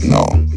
C'est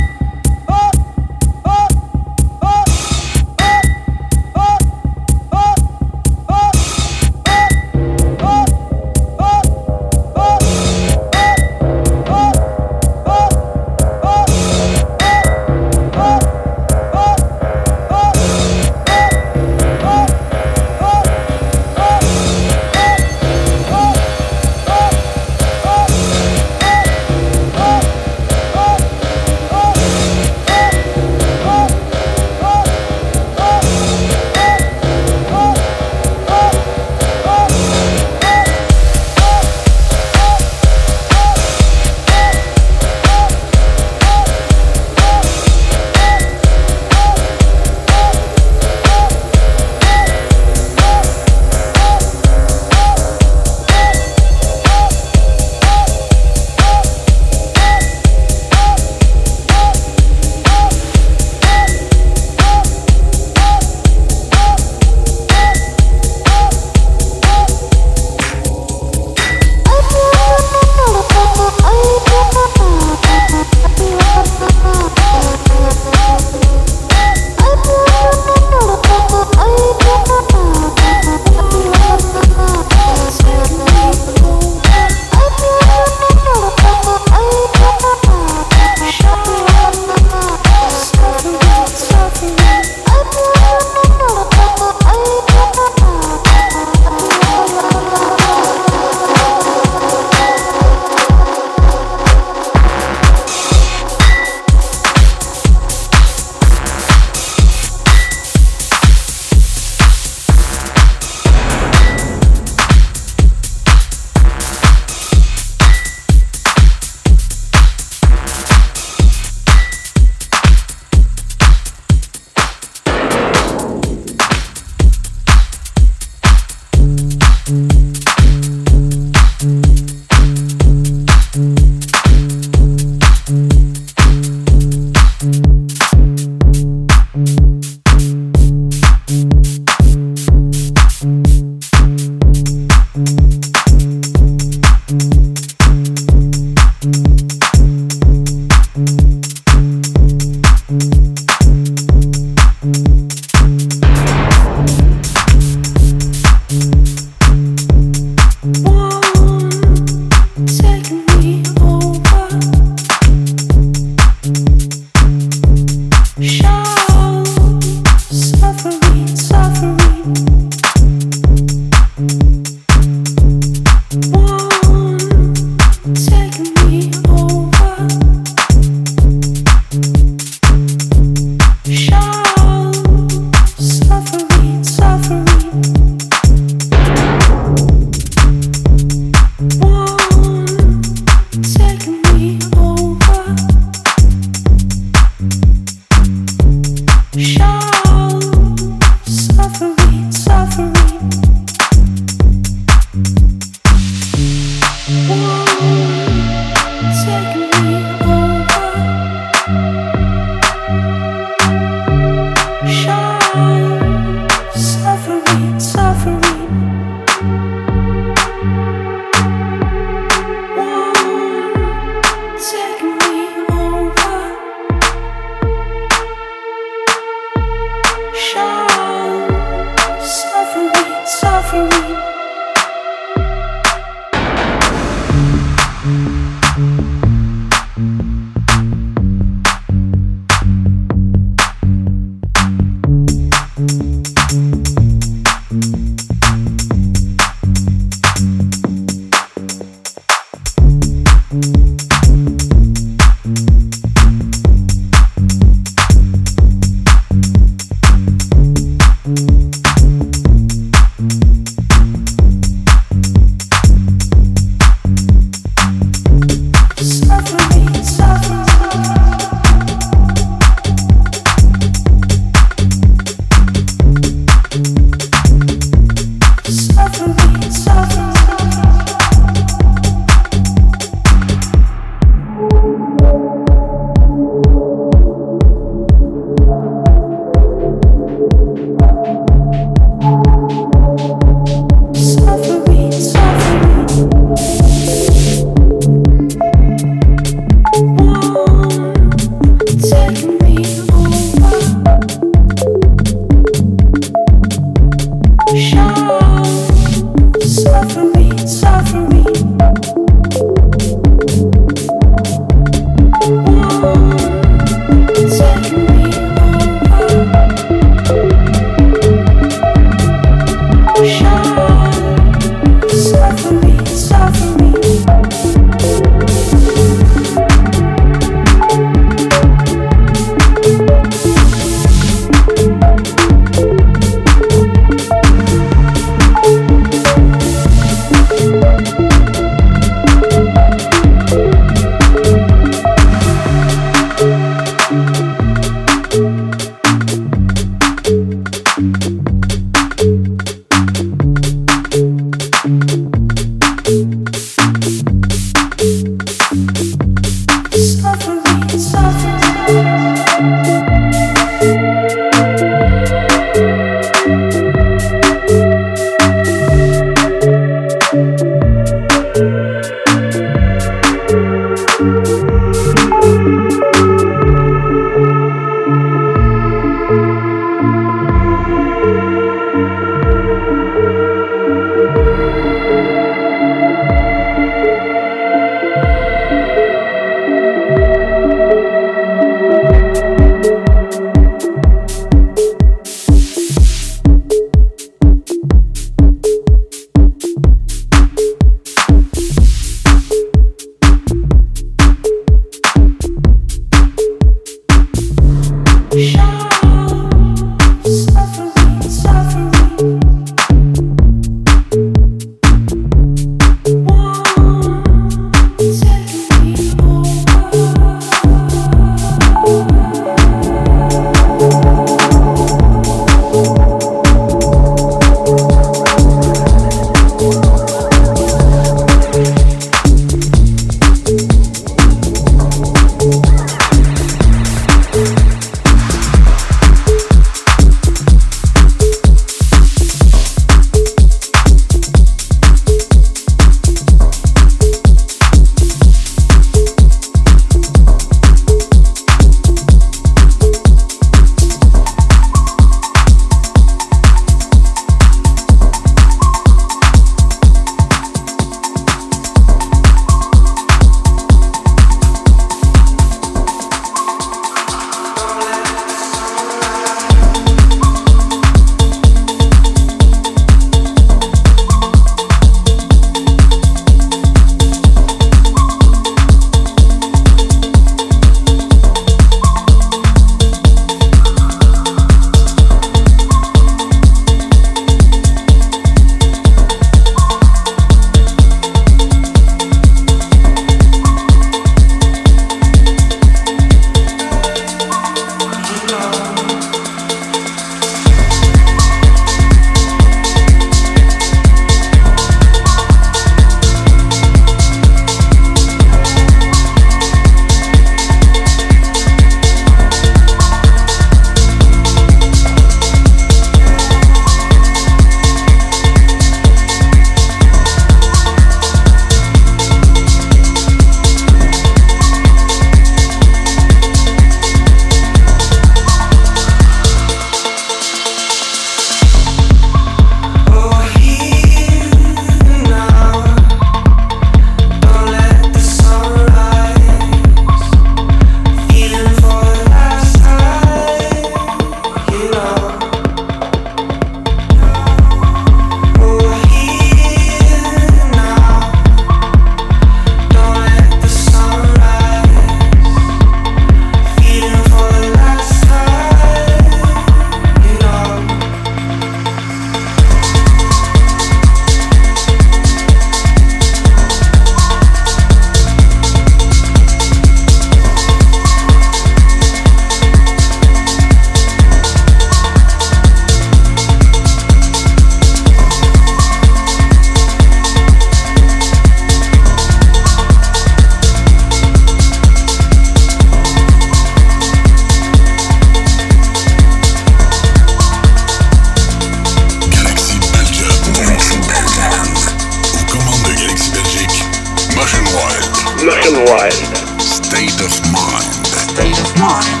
unwired. State of mind. State of mind.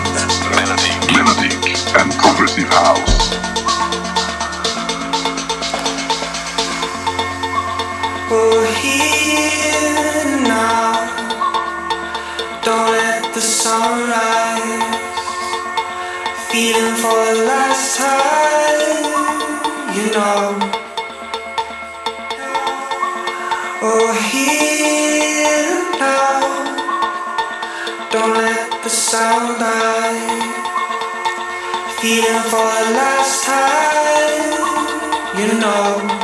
Melodic, melodic, and progressive house. We're here now. Don't let the sun rise. Feeling for the last time, you know. We're here Don't let the sun die. Feeling for the last time, you know.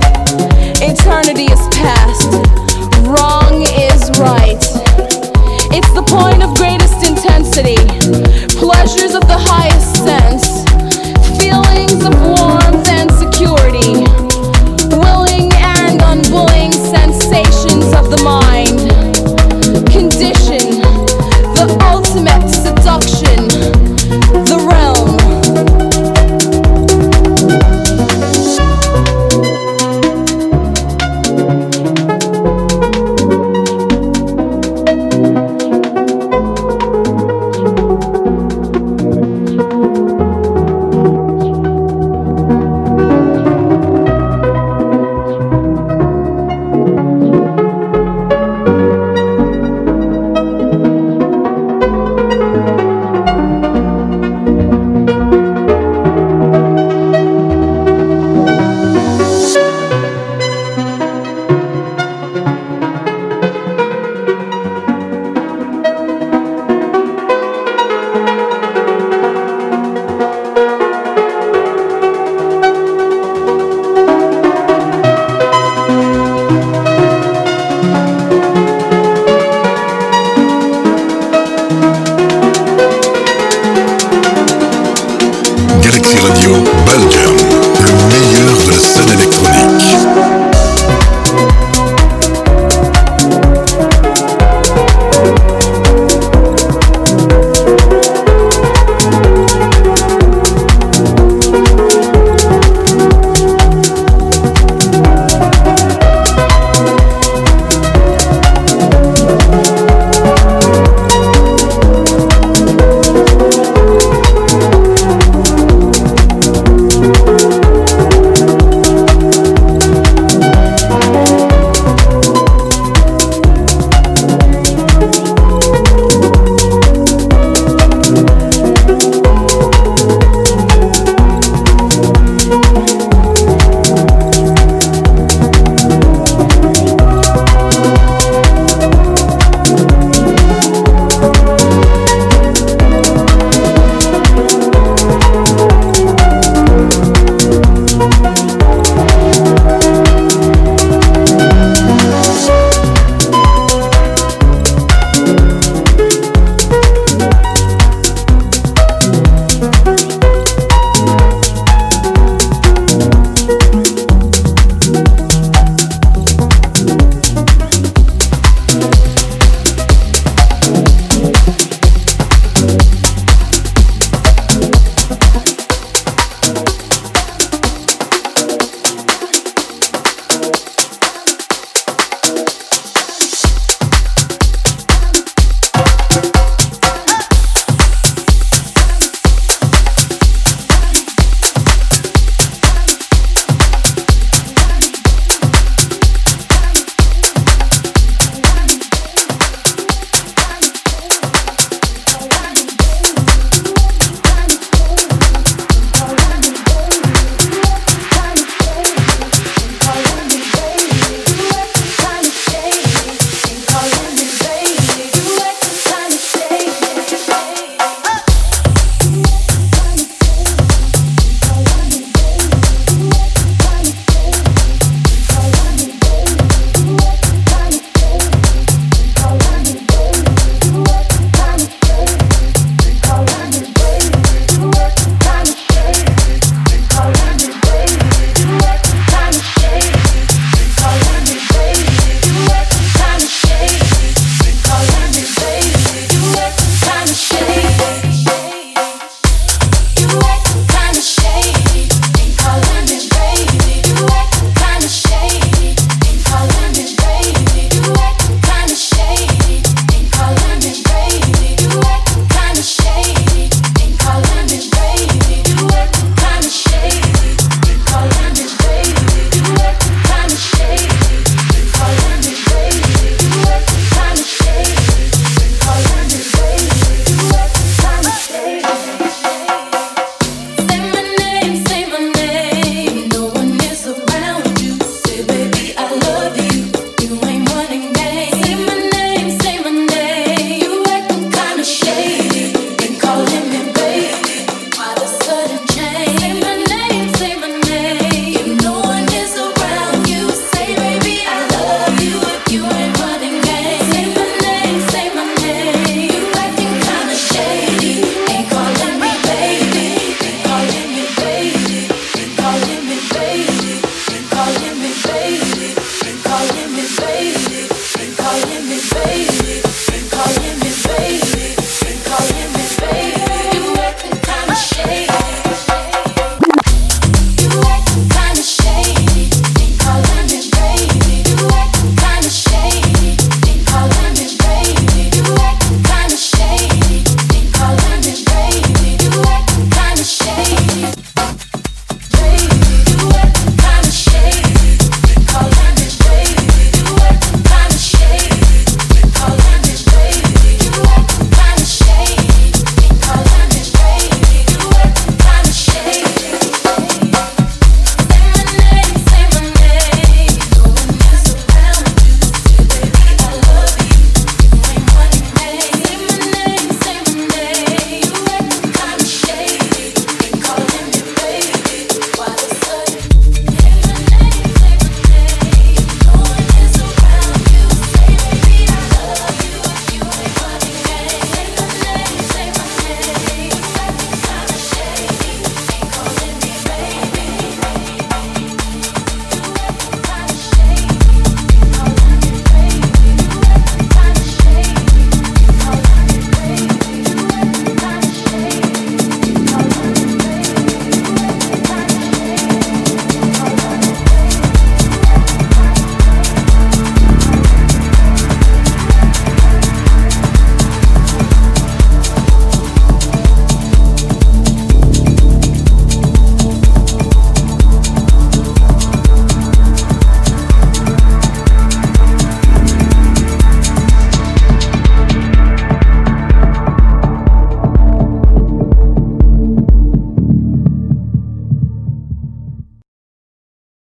Eternity is past. Wrong is right. It's the point of greatest intensity. Pleasures of the highest sense. Radio Belgium.